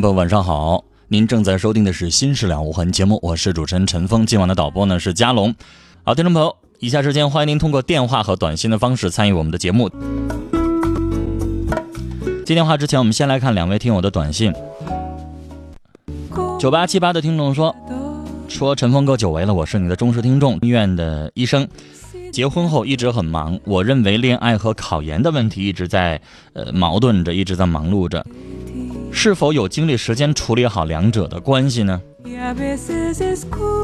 众朋友，晚上好！您正在收听的是《心事了无痕》节目，我是主持人陈峰。今晚的导播呢是佳龙。好，听众朋友，以下时间欢迎您通过电话和短信的方式参与我们的节目。接电话之前，我们先来看两位听友的短信。九八七八的听众说：“说陈峰哥久违了，我是你的忠实听众，医院的医生。结婚后一直很忙，我认为恋爱和考研的问题一直在呃矛盾着，一直在忙碌着。”是否有精力时间处理好两者的关系呢？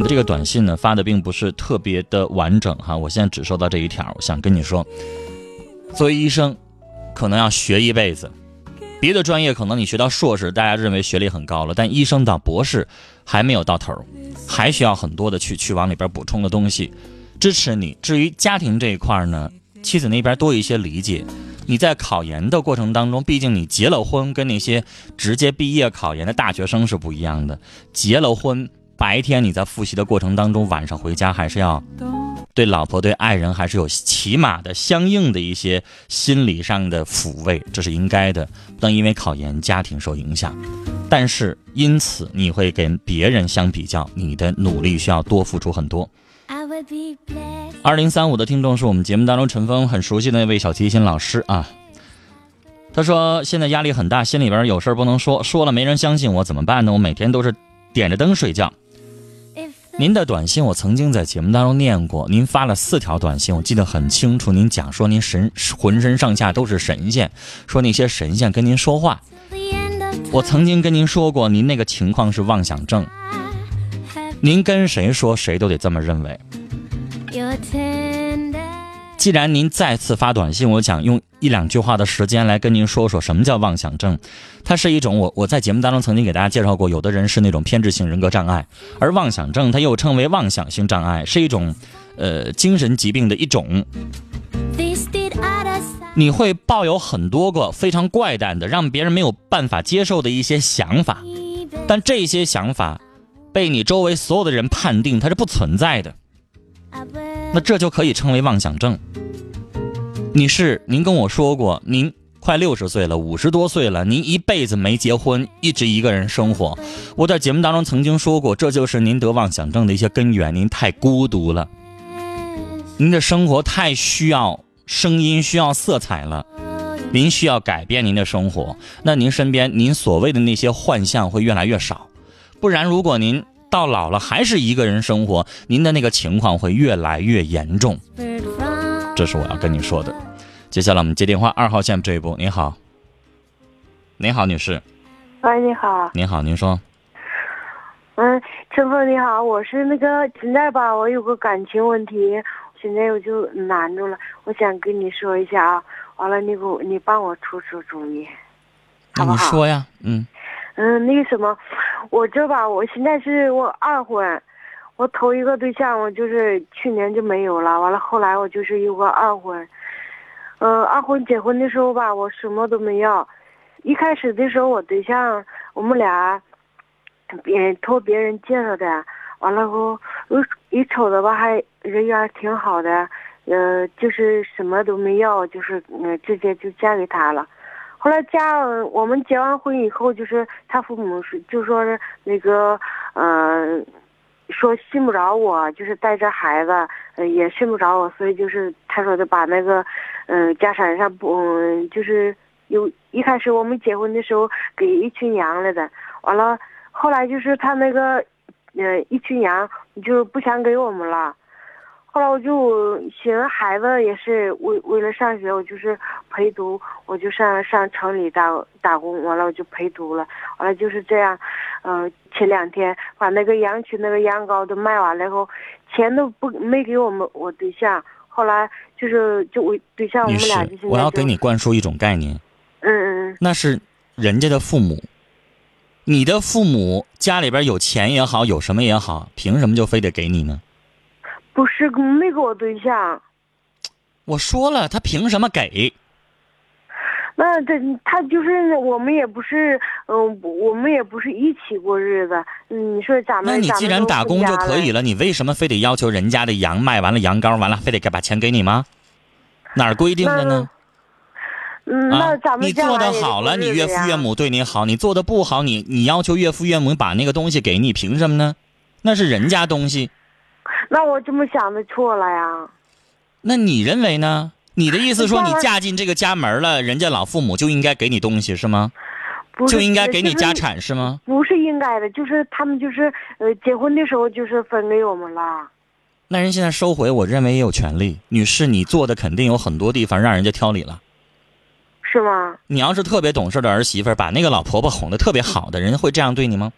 这个短信呢发的并不是特别的完整哈，我现在只收到这一条，我想跟你说，作为医生，可能要学一辈子，别的专业可能你学到硕士，大家认为学历很高了，但医生到博士还没有到头，还需要很多的去去往里边补充的东西，支持你。至于家庭这一块呢，妻子那边多一些理解。你在考研的过程当中，毕竟你结了婚，跟那些直接毕业考研的大学生是不一样的。结了婚，白天你在复习的过程当中，晚上回家还是要对老婆、对爱人还是有起码的相应的一些心理上的抚慰，这是应该的。不能因为考研家庭受影响，但是因此你会跟别人相比较，你的努力需要多付出很多。二零三五的听众是我们节目当中陈峰很熟悉的那位小提琴老师啊。他说现在压力很大，心里边有事不能说，说了没人相信我，怎么办呢？我每天都是点着灯睡觉。您的短信我曾经在节目当中念过，您发了四条短信，我记得很清楚。您讲说您神浑身上下都是神仙，说那些神仙跟您说话。我曾经跟您说过，您那个情况是妄想症。您跟谁说，谁都得这么认为。既然您再次发短信，我想用一两句话的时间来跟您说说什么叫妄想症。它是一种我我在节目当中曾经给大家介绍过，有的人是那种偏执性人格障碍，而妄想症它又称为妄想性障碍，是一种呃精神疾病的一种。你会抱有很多个非常怪诞的，让别人没有办法接受的一些想法，但这些想法。被你周围所有的人判定它是不存在的，那这就可以称为妄想症。女士您跟我说过，您快六十岁了，五十多岁了，您一辈子没结婚，一直一个人生活。我在节目当中曾经说过，这就是您得妄想症的一些根源。您太孤独了，您的生活太需要声音，需要色彩了，您需要改变您的生活。那您身边您所谓的那些幻象会越来越少。不然，如果您到老了还是一个人生活，您的那个情况会越来越严重。这是我要跟你说的。接下来我们接电话，二号线这一步，您好，您好，女士。喂，你好。您好，您说。嗯，陈峰你好，我是那个现在吧，我有个感情问题，现在我就难住了，我想跟你说一下啊，完了你给我你帮我出出主意，好不好？你说呀，嗯。嗯，那个什么，我这吧，我现在是我二婚，我头一个对象我就是去年就没有了，完了后来我就是有个二婚，嗯，二婚结婚的时候吧，我什么都没要，一开始的时候我对象我们俩，别托别人介绍的，完了后一瞅着吧还人缘挺好的，呃，就是什么都没要，就是嗯直接就嫁给他了。后来家我们结完婚以后，就是他父母是就说是那个，嗯，说信不着我，就是带着孩子，呃，也信不着我，所以就是他说的把那个，嗯、家产上不，嗯，就是有一开始我们结婚的时候给一群羊来的，完了后来就是他那个，呃，一群羊就不想给我们了。后来我就寻思孩子也是为为了上学，我就是陪读，我就上上城里打打工，完了我就陪读了，完了就是这样，呃，前两天把那个羊群那个羊羔都卖完了以后，钱都不没给我们我对象，后来就是就我对象我们俩我要给你灌输一种概念，嗯嗯嗯。那是人家的父母，你的父母家里边有钱也好，有什么也好，凭什么就非得给你呢？不是没给我对象，我说了，他凭什么给？那这他就是我们也不是，嗯，我们也不是一起过日子，嗯，你说咱们那你既然打工就可以了。你为什么非得要求人家的羊卖完了羊羔完了，非得给把钱给你吗？哪儿规定的呢？嗯，啊那咱，们你做的好了，你岳父岳母对你好；你做的不好，你你要求岳父岳母把那个东西给你，凭什么呢？那是人家东西，那我这么想的错了呀？那你认为呢？你的意思说你嫁进这个家门了，人家老父母就应该给你东西是吗？是就应该给你家产是吗？不是应该的，就是他们就是呃结婚的时候就是分给我们了。那人现在收回，我认为也有权利。女士，你做的肯定有很多地方让人家挑理了。是吗？你要是特别懂事的儿媳妇，把那个老婆婆哄得特别好的人家会这样对你吗？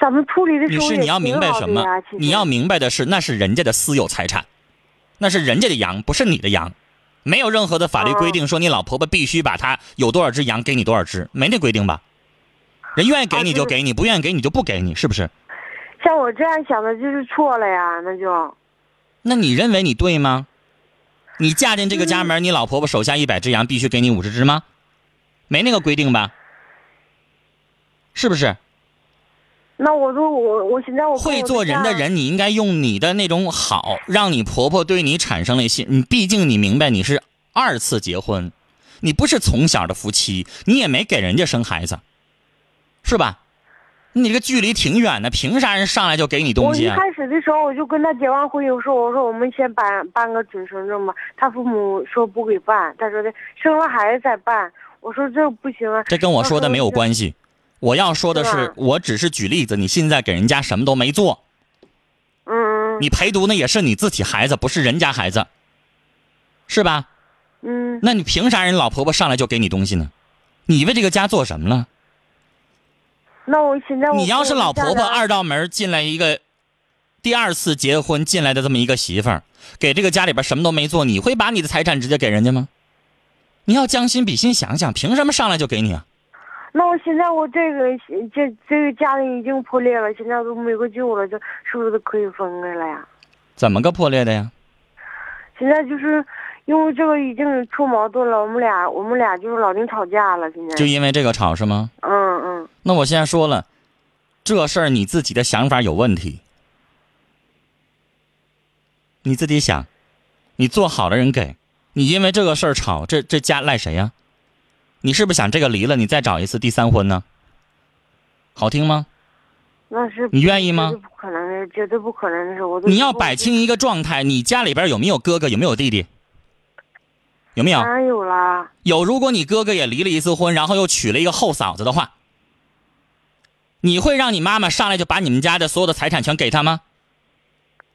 咱们处理的女士，时候也你要明白什么你要明白的是，那是人家的私有财产，那是人家的羊，不是你的羊。没有任何的法律规定说你老婆婆必须把她有多少只羊给你多少只，没那规定吧？人愿意给你就给你，不愿意给你就不给你，是不是？像我这样想的就是错了呀，那就那你认为你对吗？你嫁进这个家门，你老婆婆手下一百只羊，必须给你五十只吗？没那个规定吧？是不是？那我说我我现在我我会做人的人，你应该用你的那种好，让你婆婆对你产生了信。你毕竟你明白你是二次结婚，你不是从小的夫妻，你也没给人家生孩子，是吧？你这个距离挺远的，凭啥人上来就给你东我一西啊？开始的时候我就跟他结完婚，我说我说我们先办办个准生证吧，他父母说不给办，他说的生了孩子再办。我说这不行啊，这跟我说的没有关系。我要说的是我只是举例子。你现在给人家什么都没做，嗯你陪读那也是你自己孩子，不是人家孩子，是吧？嗯，那你凭啥人老婆婆上来就给你东西呢？你为这个家做什么了？那我现在我你要是老婆婆二道门进来一个第二次结婚进来的这么一个媳妇儿，给这个家里边什么都没做，你会把你的财产直接给人家吗？你要将心比心想想，凭什么上来就给你啊？那我现在我这个这这个家庭已经破裂了，现在都没个救了，这是不是都可以分开了呀？怎么个破裂的呀？现在就是因为这个已经出矛盾了，我们俩我们俩就是老定吵架了，现在就因为这个吵是吗？嗯嗯那我现在说了，这事儿你自己的想法有问题，你自己想，你做好的人给，你因为这个事儿吵，这这家赖谁呀？你是不是想这个离了，你再找一次第三婚呢？好听吗？那是你愿意吗不可能的，绝对不可能的事，我都你要摆清一个状态，你家里边有没有哥哥，有没有弟弟？有没有？当然有啦，有。如果你哥哥也离了一次婚，然后又娶了一个后嫂子的话，你会让你妈妈上来就把你们家的所有的财产全给他吗？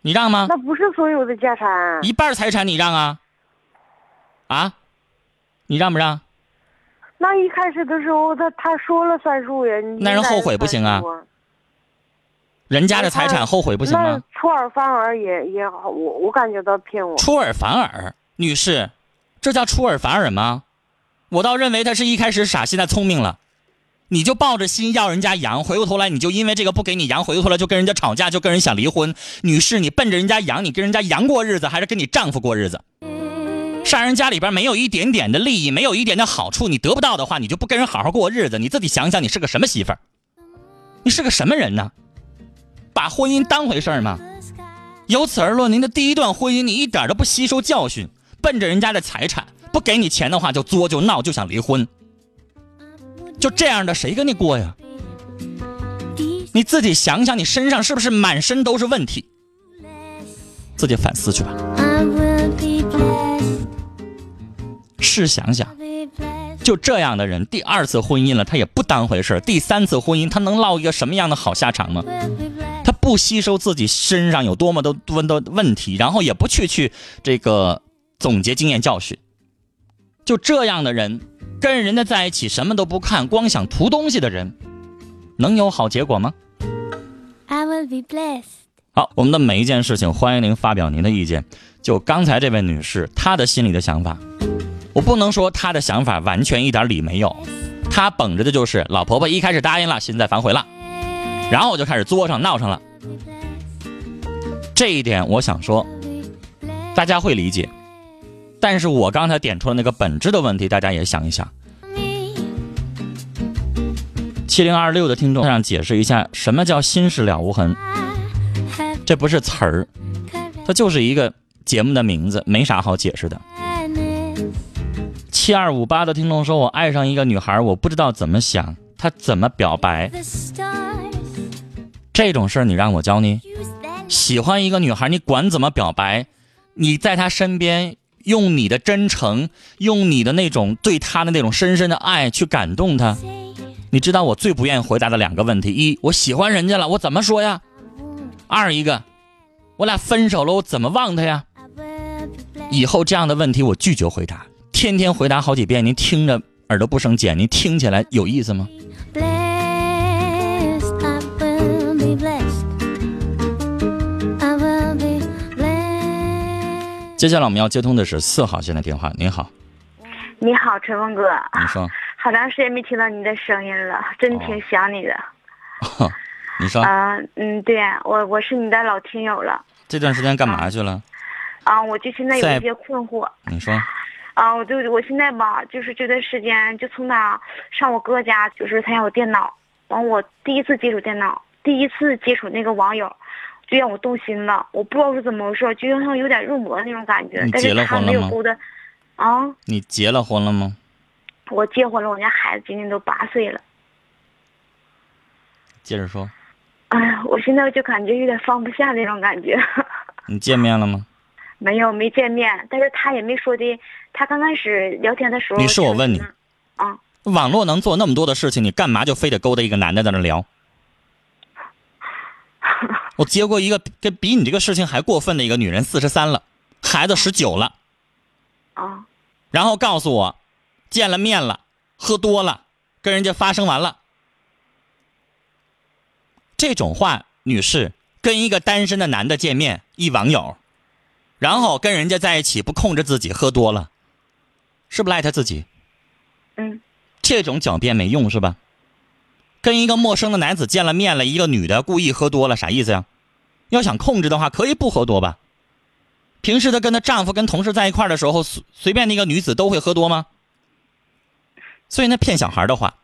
你让吗？那不是所有的家产，一半财产你让啊？啊？你让不让？那一开始的时候他他说了算数呀，那人后悔不行啊人家的财产后悔不行吗？出尔反尔也也好，我我感觉到骗我。出尔反尔，女士，这叫出尔反尔吗？我倒认为他是一开始傻，现在聪明了。你就抱着心要人家羊，回过头来你就因为这个不给你羊，回过头来就跟人家吵架，就跟人想离婚。女士，你奔着人家羊，你跟人家羊过日子，还是跟你丈夫过日子？上人家里边没有一点点的利益，没有一点的好处，你得不到的话，你就不跟人好好过日子。你自己想想，你是个什么媳妇儿？你是个什么人呢？把婚姻当回事儿吗？由此而论，您的第一段婚姻你一点都不吸收教训，奔着人家的财产，不给你钱的话就作就闹就想离婚，就这样的谁跟你过呀？你自己想想，你身上是不是满身都是问题？自己反思去吧。试想想，就这样的人，第二次婚姻了，他也不当回事儿第三次婚姻，他能落一个什么样的好下场吗.他不吸收自己身上有多么多多的问题，然后也不去去这个总结经验教训。就这样的人，跟人家在一起什么都不看，光想图东西的人，能有好结果吗？I will be blessed. 好，我们的每一件事情，欢迎您发表您的意见。就刚才这位女士，她的心里的想法，我不能说她的想法完全一点理没有，她绷着的就是老婆婆一开始答应了，现在反悔了，然后我就开始作上闹上了。这一点，我想说，大家会理解。但是我刚才点出了那个本质的问题，大家也想一想。七零二六的听众让解释一下，什么叫心事了无痕？这不是词儿，它就是一个节目的名字，没啥好解释的。七二五八的听众说：“我爱上一个女孩，我不知道怎么想，她怎么表白。这种事儿你让我教你？喜欢一个女孩，你管怎么表白，你在她身边，用你的真诚，用你的那种对她的那种深深的爱去感动她。你知道我最不愿意回答的两个问题：一，我喜欢人家了，我怎么说呀？二一个，我俩分手了，我怎么忘她呀？以后这样的问题我拒绝回答，天天回答好几遍，您听着耳朵不生茧，您听起来有意思吗？Blessed. I will be blessed. I will be blessed. 接下来我们要接通的是四号线的电话。您好，你好，陈峰哥，你说，好长时间没听到你的声音了，真挺想你的。你说啊、嗯，对我我是你的老听友了。这段时间干嘛去了？啊，我就现在有一些困惑。你说，啊，我就我现在吧，就是这段时间，就从他上我哥家，就是他有电脑，完我第一次接触电脑，第一次接触那个网友，就让我动心了。我不知道是怎么回事，就像有点入魔那种感觉你。结但是他了婚了吗没有勾搭。啊，你结了婚了吗？我结婚了，我家孩子今年都八岁了。接着说，哎呀，我现在就感觉有点放不下那种感觉。你见面了吗？没有，没见面，但是他也没说的。他刚开始聊天的时候，女士我问你就是啊，网络能做那么多的事情，你干嘛就非得勾搭一个男的在那聊？我接过一个跟比你这个事情还过分的一个女人，四十三了，孩子十九了，啊，然后告诉我，见了面了，喝多了，跟人家发生完了。这种话，女士跟一个单身的男的见面，一网友，然后跟人家在一起，不控制自己，喝多了，是不是赖他自己？嗯，这种狡辩没用是吧？跟一个陌生的男子见了面了，一个女的故意喝多了，啥意思呀？要想控制的话，可以不喝多吧？平时她跟她丈夫、跟同事在一块儿的时候，随随便那个女子都会喝多吗？所以那骗小孩的话，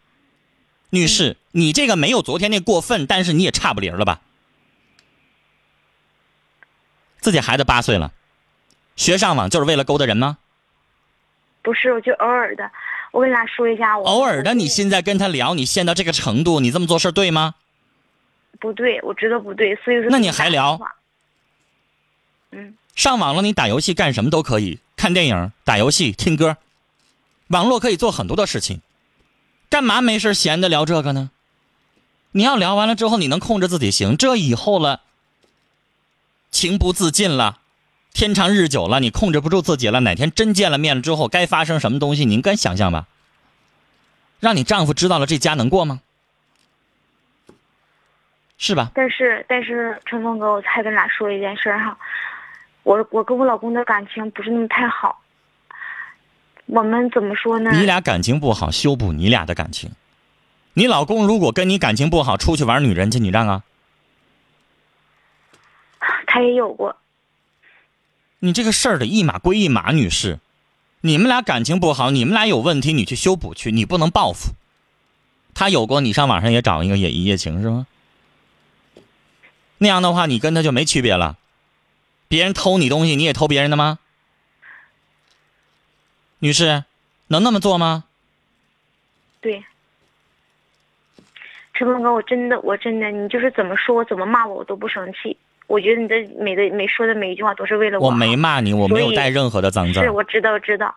女士，你这个没有昨天那过分，但是你也差不离儿了吧？自己孩子八岁了，学上网就是为了勾搭人吗？不是，我就偶尔的。我跟你俩说一下，我偶尔的，你现在跟他聊，你陷到这个程度，你这么做事儿对吗？不对，我知道不对，所以说那你还聊？嗯，上网了，你打游戏干什么都可以，看电影、打游戏、听歌，网络可以做很多的事情，干嘛没事闲的聊这个呢？你要聊完了之后，你能控制自己行，这以后了，情不自禁了，天长日久了，你控制不住自己了，哪天真见了面了之后，该发生什么东西，您敢想象吧？让你丈夫知道了，这家能过吗？是吧？但是但是陈峰哥，我再跟你俩说一件事哈，我我跟我老公的感情不是那么太好。我们怎么说呢？你俩感情不好，修补你俩的感情。你老公如果跟你感情不好，出去玩女人去，你让啊？他也有过，你这个事儿得一码归一码，女士。你们俩感情不好，你们俩有问题，你去修补去，你不能报复。他有过，你上网上也找一个也一夜情是吗？那样的话，你跟他就没区别了。别人偷你东西，你也偷别人的吗？女士，能那么做吗？对。陈峰哥，我真的我真的，你就是怎么说怎么骂我我都不生气。我觉得你的每的每说的每一句话都是为了我我没骂你，我没有带任何的脏字儿。是我知道知道，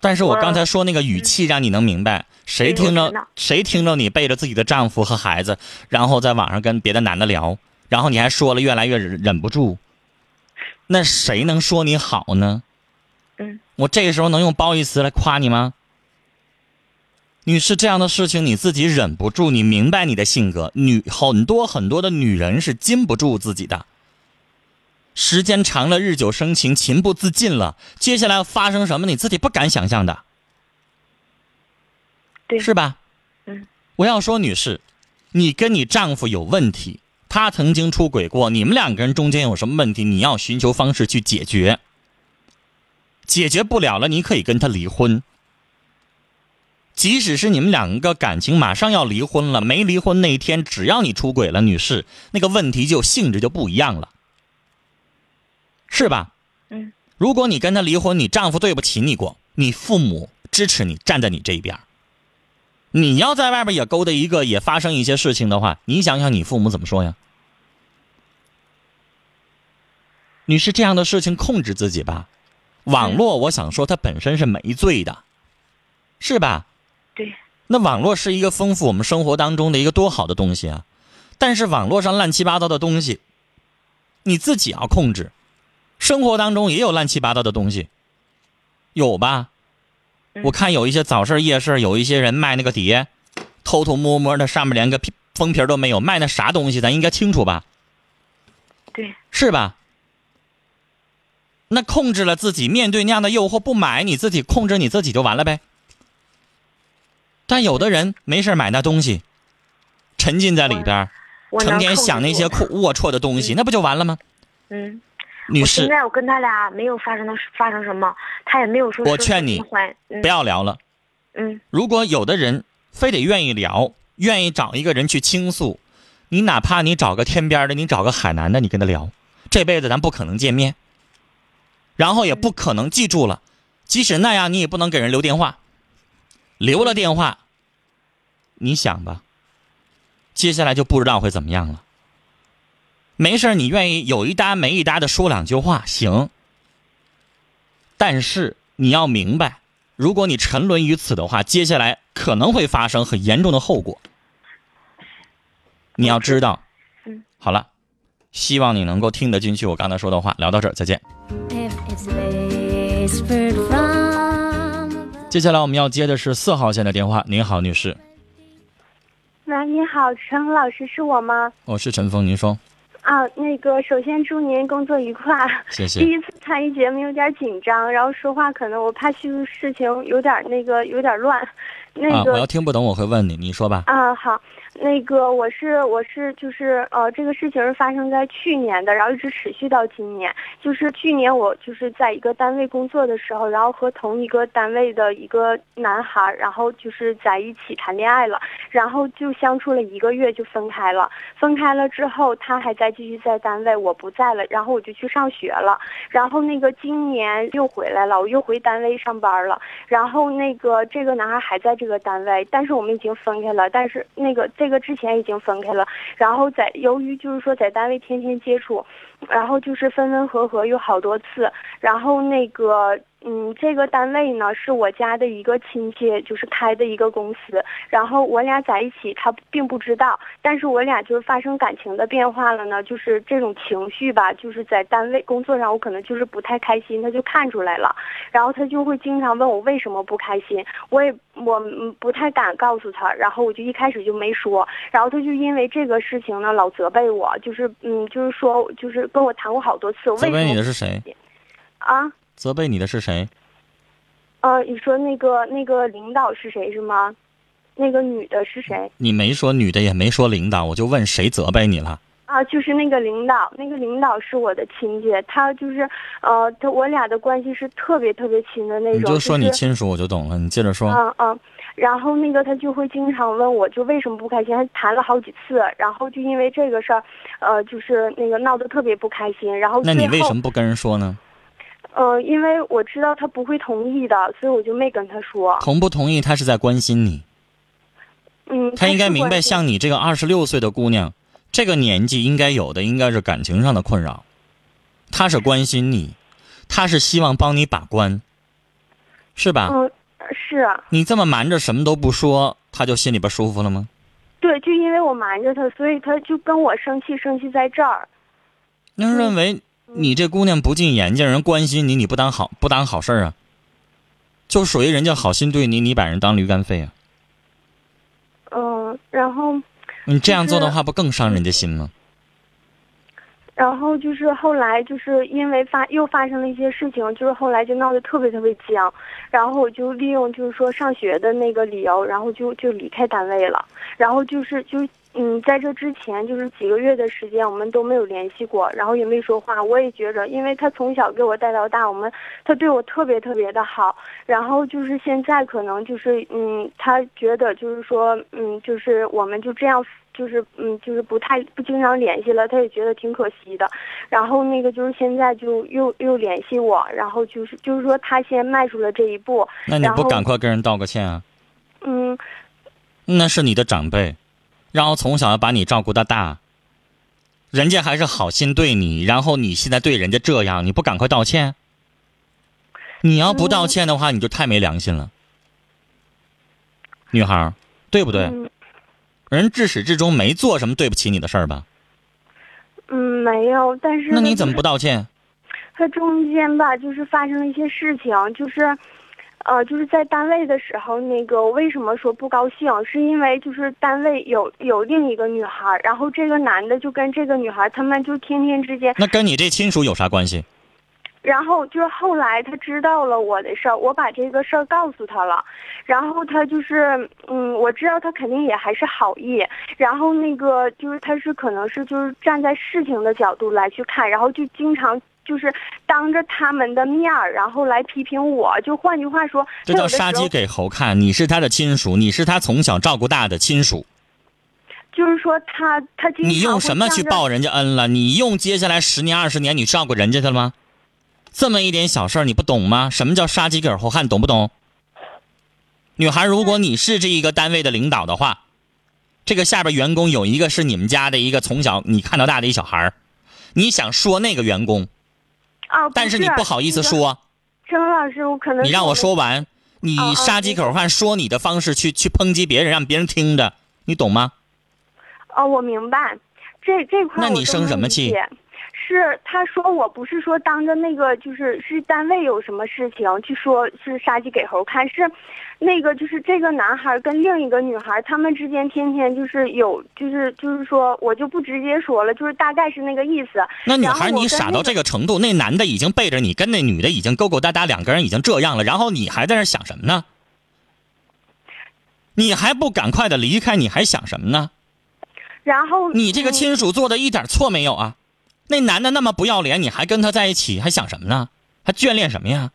但是我我刚才说那个语气，让你能明白，谁听着谁听着你背着自己的丈夫和孩子，然后在网上跟别的男的聊，然后你还说了越来越忍忍不住，那谁能说你好呢？嗯，我这个时候能用褒义词来夸你吗？女士，这样的事情你自己忍不住，你明白你的性格。女很多很多的女人是禁不住自己的，时间长了，日久生情，情不自禁了，接下来要发生什么，你自己不敢想象的，对是吧？嗯，我要说，女士，你跟你丈夫有问题，他曾经出轨过，你们两个人中间有什么问题，你要寻求方式去解决。解决不了了，你可以跟他离婚。即使是你们两个感情马上要离婚了，没离婚那一天，只要你出轨了，女士，那个问题就性质就不一样了，是吧？嗯，如果你跟他离婚，你丈夫对不起你过，你父母支持你，站在你这一边儿。你要在外边也勾搭一个，也发生一些事情的话，你想想你父母怎么说呀？女士，这样的事情控制自己吧。网络，我想说它本身是没罪的，是吧？对，那网络是一个丰富我们生活当中的一个多好的东西啊，但是网络上乱七八糟的东西，你自己要控制。生活当中也有乱七八糟的东西，有吧？嗯我看有一些早市夜市，有一些人卖那个碟，偷偷摸摸的，上面连个封皮都没有，卖那啥东西，咱应该清楚吧？对，是吧？那控制了自己，面对那样的诱惑不买，你自己控制你自己就完了呗。但有的人没事买那东西，沉浸在里边成天想那些住龌龊龊的东西，那不就完了吗？嗯，女士，我现在我跟他俩没有发生的发生什么，他也没有说说我劝你不要聊了。嗯如果有的人非得愿意聊，愿意找一个人去倾诉，你哪怕你找个天边的，你找个海南的，你跟他聊，这辈子咱不可能见面，然后也不可能记住了。即使那样，你也不能给人留电话，留了电话，你想吧，接下来就不知道会怎么样了。没事儿你愿意有一搭没一搭的说两句话行，但是你要明白，如果你沉沦于此的话，接下来可能会发生很严重的后果。你要知道嗯，好了，希望你能够听得进去我刚才说的话。聊到这儿，再见。接下来我们要接的是四号线的电话。您好，女士，喂，你好，陈老师是我吗？我是陈峰，您说，啊，那个，首先祝您工作愉快。谢谢第。一次参与节目有点紧张，然后说话可能我怕叙述事情有点那个有点乱。那啊，个我要听不懂我会问你，你说吧。啊，好，那个我是我是就是呃，这个事情是发生在去年的，然后一直持续到今年。就是去年我就是在一个单位工作的时候，然后和同一个单位的一个男孩，然后就是在一起谈恋爱了，然后就相处了一个月就分开了。分开了之后，他还在继续在单位，我不在了，然后我就去上学了。然后那个今年又回来了，我又回单位上班了。然后那个这个男孩还在这个单位，但是我们已经分开了。但是那个这个之前已经分开了。然后在由于就是说在单位天天接触，然后就是分分合合有好多次。然后那个嗯，这个单位呢是我家的一个亲戚就是开的一个公司。然后我俩在一起，他并不知道，但是我俩就是发生感情的变化了呢，就是这种情绪吧，就是在单位工作上我可能就是不太开心，他就看出来了。然后他就会经常问我为什么不开心，我也我嗯不太敢告诉他，然后我就一开始就没说，然后他就因为这个事情呢老责备我，就是嗯就是说就是跟我谈过好多次，我为什责备你的是谁？啊责备你的是谁？呃你说那个那个领导是谁是吗？那个女的是谁？你没说女的，也没说领导，我就问谁责备你了？啊，就是那个领导，那个领导是我的亲戚，他就是，呃，他我俩的关系是特别特别亲的那种。你就说你亲属，我就懂了。你接着说。嗯嗯，然后那个他就会经常问我，就为什么不开心，还谈了好几次，然后就因为这个事儿，呃，就是那个闹得特别不开心，然后那你为什么不跟人说呢？呃，因为我知道他不会同意的，所以我就没跟他说。同不同意，他是在关心你。嗯，嗯，他应该明白，像你这个二十六岁的姑娘，这个年纪应该有的应该是感情上的困扰。他是关心你，他是希望帮你把关，是吧？嗯，是啊，你这么瞒着什么都不说，他就心里边舒服了吗？对，就因为我瞒着他，所以他就跟我生气，生气在这儿。那认为你这姑娘不进眼睛，人关心你，你不当好不当好事儿啊？就属于人家好心对你，你把人当驴肝肺啊？嗯，然后，你这样做的话，不更伤人家心吗？然后就是后来就是因为发又发生了一些事情，就是后来就闹得特别特别僵，然后我就利用就是说上学的那个理由，然后就就离开单位了，然后就是就嗯，在这之前就是几个月的时间，我们都没有联系过，然后也没说话。我也觉着，因为他从小给我带到大，我们他对我特别特别的好。然后就是现在可能就是嗯，他觉得就是说嗯，就是我们就这样。就是嗯，就是不太不经常联系了，他也觉得挺可惜的。然后那个就是现在就又又联系我，然后就是就是说他先迈出了这一步。那你不赶快跟人道个歉啊？嗯，那是你的长辈，然后从小要把你照顾到大，人家还是好心对你，然后你现在对人家这样，你不赶快道歉？你要不道歉的话，你就太没良心了，女孩儿，对不对？嗯人至始至终没做什么对不起你的事儿吧？嗯，没有，但是那你怎么不道歉？他中间吧，就是发生了一些事情，就是，呃，就是在单位的时候，那个我为什么说不高兴，是因为就是单位有有另一个女孩，然后这个男的就跟这个女孩，他们就天天之间，那跟你这亲属有啥关系？然后就是后来他知道了我的事儿，我把这个事儿告诉他了，然后他就是，嗯，我知道他肯定也还是好意，然后那个就是他是可能是就是站在事情的角度来去看，然后就经常就是当着他们的面儿，然后来批评我，就换句话说，这叫杀鸡给猴看。你是他的亲属，你是他从小照顾大的亲属，就是说他他你用什么去报人家恩了？你用接下来十年二十年你照顾人家去了吗？这么一点小事儿你不懂吗？什么叫杀鸡给猴看？懂不懂？女孩，如果你是这一个单位的领导的话，这个下边员工有一个是你们家的一个从小你看到大的一小孩儿，你想说那个员工，啊，但是你不好意思。说，陈老师，我可能你让我说完，你杀鸡口饭说你的方式去去抨击别人，让别人听着，你懂吗？哦，我明白，这这块那你生什么气解？是他说我不是说当着那个就是是单位有什么事情去说是杀鸡给猴看，是那个就是这个男孩跟另一个女孩他们之间天天就是有就是就是说我就不直接说了，就是大概是那个意思。那女孩，你傻到这个程度，那男的已经背着你，跟那女的已经勾勾搭搭，两个人已经这样了，然后你还在那想什么呢？你还不赶快的离开，你还想什么呢？然后你这个嗯亲属做的一点错没有啊？那男的那么不要脸，你还跟他在一起，还想什么呢？还眷恋什么呀？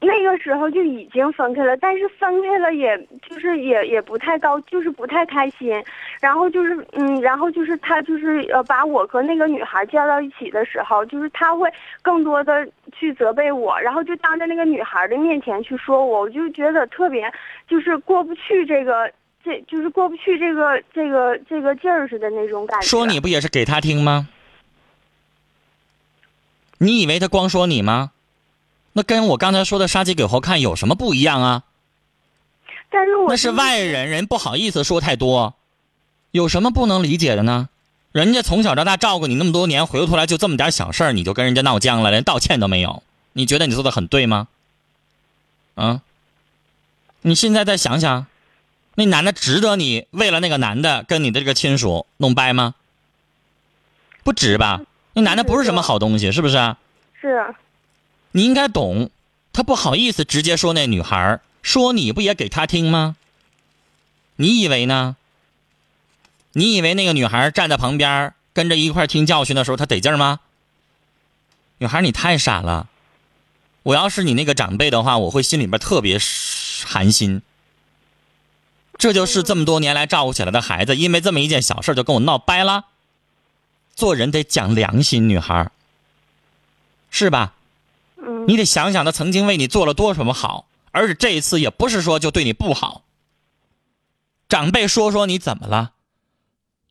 那个时候就已经分开了，但是分开了，也就是也也不太高，就是不太开心。然后就是嗯，然后就是他就是呃，把我和那个女孩叫到一起的时候，就是他会更多的去责备我，然后就当着那个女孩的面前去说我，我就觉得特别就是过不去这个，这就是过不去这个这个这个劲儿似的那种感觉。说你不也是给他听吗？你以为他光说你吗？那跟我刚才说的杀鸡给猴看有什么不一样啊？但是我那是外人，人不好意思说太多，有什么不能理解的呢？人家从小到大照顾你那么多年，回过头来就这么点小事儿，你就跟人家闹僵了，连道歉都没有，你觉得你做的很对吗？啊？你现在再想想，那男的值得你为了那个男的跟你的这个亲属弄掰吗？不值吧？那男的不是什么好东西，是不是啊？是你应该懂，他不好意思直接说那女孩，说你不也给他听吗？你以为呢？你以为那个女孩站在旁边跟着一块听教训的时候，她得劲儿吗？女孩，你太傻了！我要是你那个长辈的话，我会心里边特别寒心。这就是这么多年来照顾起来的孩子，因为这么一件小事就跟我闹掰了。做人得讲良心，女孩儿，是吧？嗯你得想想他曾经为你做了多什么好，而且这一次也不是说就对你不好。长辈说说你怎么了？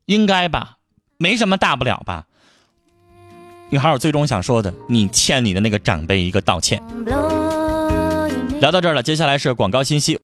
应该吧，没什么大不了吧。女孩，我最终想说的，你欠你的那个长辈一个道歉。聊到这儿了，接下来是广告信息。